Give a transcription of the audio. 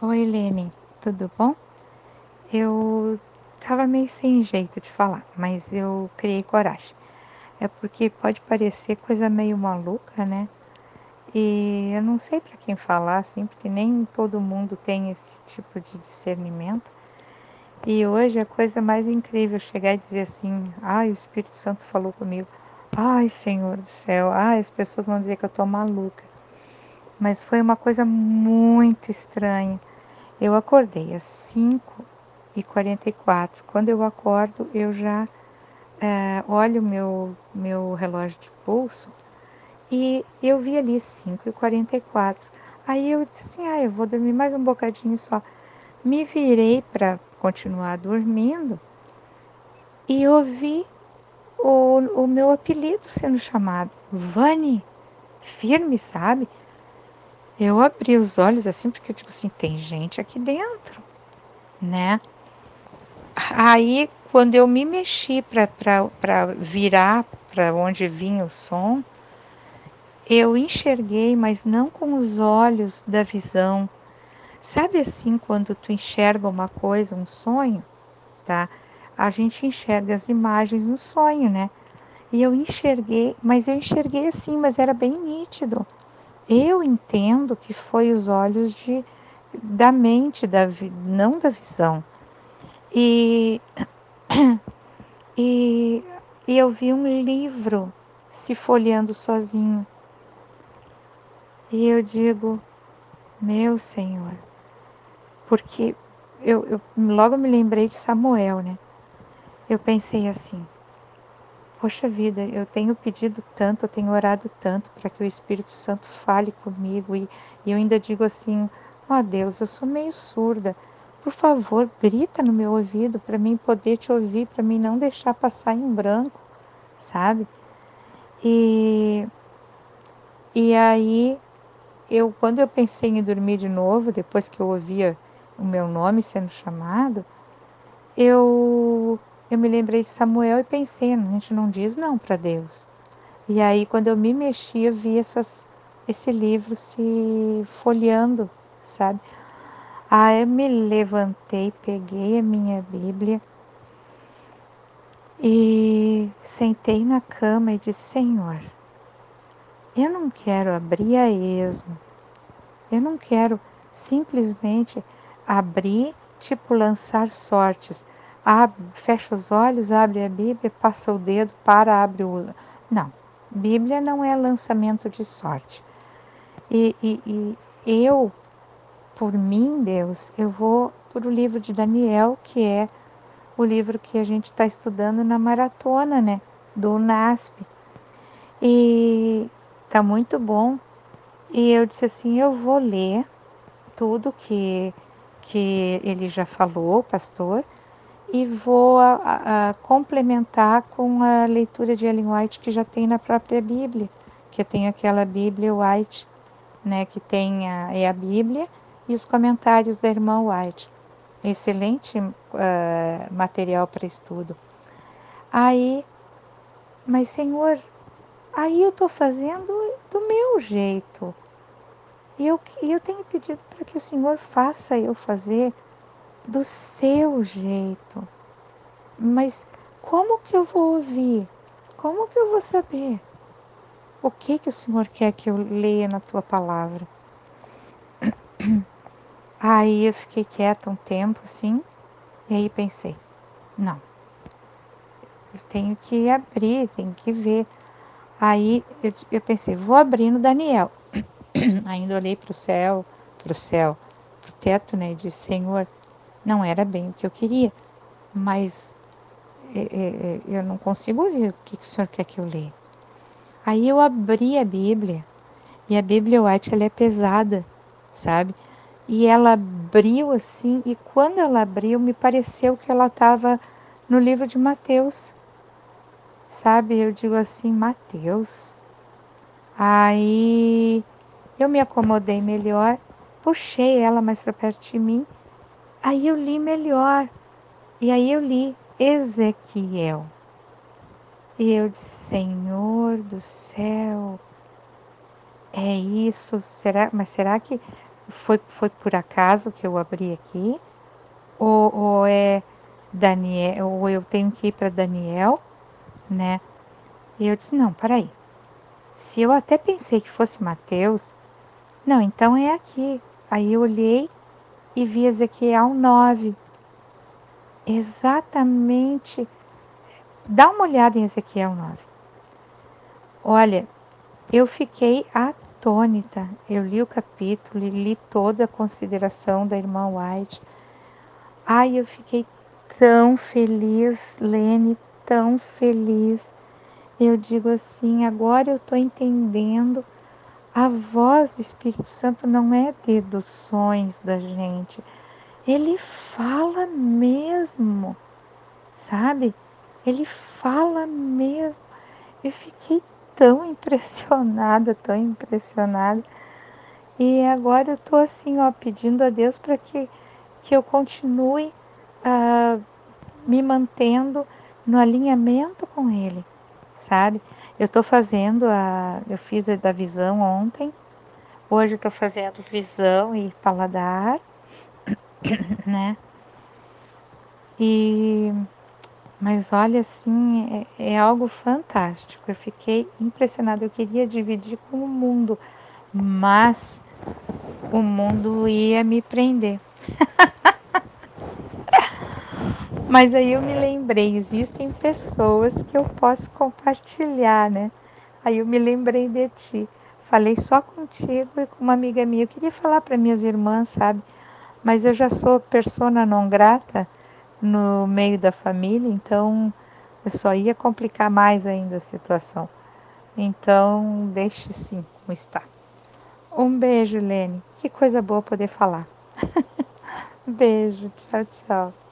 Oi, Helene, tudo bom? Eu tava meio sem jeito de falar, mas eu criei coragem. É porque pode parecer coisa meio maluca, né? E eu não sei para quem falar, assim, porque nem todo mundo tem esse tipo de discernimento. E hoje a coisa mais incrível chegar e dizer assim: ai, o Espírito Santo falou comigo. Ai, Senhor do céu, ai, as pessoas vão dizer que eu tô maluca. Mas foi uma coisa muito estranha. Eu acordei às 5 e 44. Quando eu acordo, eu já é, olho meu meu relógio de pulso e eu vi ali 5 e 44. Aí eu disse assim: ah, eu vou dormir mais um bocadinho só. Me virei para continuar dormindo e ouvi o, o meu apelido sendo chamado. Vani, firme, sabe? Eu abri os olhos assim, porque eu digo assim: tem gente aqui dentro, né? Aí, quando eu me mexi para virar para onde vinha o som, eu enxerguei, mas não com os olhos da visão. Sabe assim, quando tu enxerga uma coisa, um sonho, tá? A gente enxerga as imagens no sonho, né? E eu enxerguei, mas eu enxerguei assim, mas era bem nítido. Eu entendo que foi os olhos de, da mente, da, não da visão. E, e, e eu vi um livro se folheando sozinho. E eu digo, meu Senhor, porque eu, eu logo me lembrei de Samuel, né? Eu pensei assim, Poxa vida, eu tenho pedido tanto, eu tenho orado tanto para que o Espírito Santo fale comigo e, e eu ainda digo assim: ó oh Deus, eu sou meio surda. Por favor, grita no meu ouvido para mim poder te ouvir, para mim não deixar passar em branco, sabe? E e aí eu quando eu pensei em dormir de novo, depois que eu ouvia o meu nome sendo chamado, eu eu me lembrei de Samuel e pensei, a gente não diz não para Deus. E aí, quando eu me mexi, eu vi essas, esse livro se folheando, sabe? Aí eu me levantei, peguei a minha Bíblia e sentei na cama e disse: Senhor, eu não quero abrir a esmo, eu não quero simplesmente abrir, tipo lançar sortes abre, fecha os olhos, abre a Bíblia, passa o dedo, para, abre o. Não, Bíblia não é lançamento de sorte. E, e, e eu, por mim, Deus, eu vou para o livro de Daniel, que é o livro que a gente está estudando na maratona, né? Do NASP. E tá muito bom. E eu disse assim: eu vou ler tudo que, que ele já falou, pastor, e vou a, a, complementar com a leitura de Ellen White que já tem na própria Bíblia, que tem aquela Bíblia White, né, que tem a, é a Bíblia e os comentários da irmã White. Excelente uh, material para estudo. Aí, mas Senhor, aí eu estou fazendo do meu jeito. E eu, eu tenho pedido para que o Senhor faça eu fazer do seu jeito. Mas como que eu vou ouvir? Como que eu vou saber? O que que o Senhor quer que eu leia na tua palavra? Aí eu fiquei quieta um tempo assim, e aí pensei, não, eu tenho que abrir, tenho que ver. Aí eu, eu pensei, vou abrir no Daniel. Ainda olhei para o céu, para o céu, para o teto, né? E disse, Senhor, não era bem o que eu queria, mas é, é, é, eu não consigo ouvir o que, que o senhor quer que eu leia. Aí eu abri a Bíblia, e a Bíblia White ela é pesada, sabe? E ela abriu assim, e quando ela abriu, me pareceu que ela estava no livro de Mateus, sabe? Eu digo assim, Mateus. Aí eu me acomodei melhor, puxei ela mais para perto de mim Aí eu li melhor. E aí eu li Ezequiel. E eu disse: Senhor do céu, é isso? Será? Mas será que foi, foi por acaso que eu abri aqui? Ou, ou é Daniel, ou eu tenho que ir para Daniel, né? E eu disse: não, peraí. Se eu até pensei que fosse Mateus, não, então é aqui. Aí eu olhei e vi Ezequiel 9. Exatamente. Dá uma olhada em Ezequiel 9. Olha, eu fiquei atônita. Eu li o capítulo e li toda a consideração da irmã White. Ai, eu fiquei tão feliz, Lene, tão feliz. Eu digo assim, agora eu estou entendendo. A voz do Espírito Santo não é deduções da gente. Ele fala mesmo, sabe? Ele fala mesmo. Eu fiquei tão impressionada, tão impressionada. E agora eu tô assim, ó, pedindo a Deus para que, que eu continue uh, me mantendo no alinhamento com Ele, sabe? Eu tô fazendo a. Eu fiz a da visão ontem, hoje eu tô fazendo visão e paladar, né? E mas olha, assim, é, é, algo fantástico. Eu fiquei impressionada. Eu queria dividir com o mundo, mas o mundo ia me prender. mas aí eu me lembrei, existem pessoas que eu posso compartilhar, né? Aí eu me lembrei de ti. Falei só contigo e com uma amiga minha. Eu queria falar para minhas irmãs, sabe? Mas eu já sou persona não grata no meio da família, então só ia complicar mais ainda a situação. Então, deixe sim como está. Um beijo, Lene. Que coisa boa poder falar. beijo, tchau, tchau.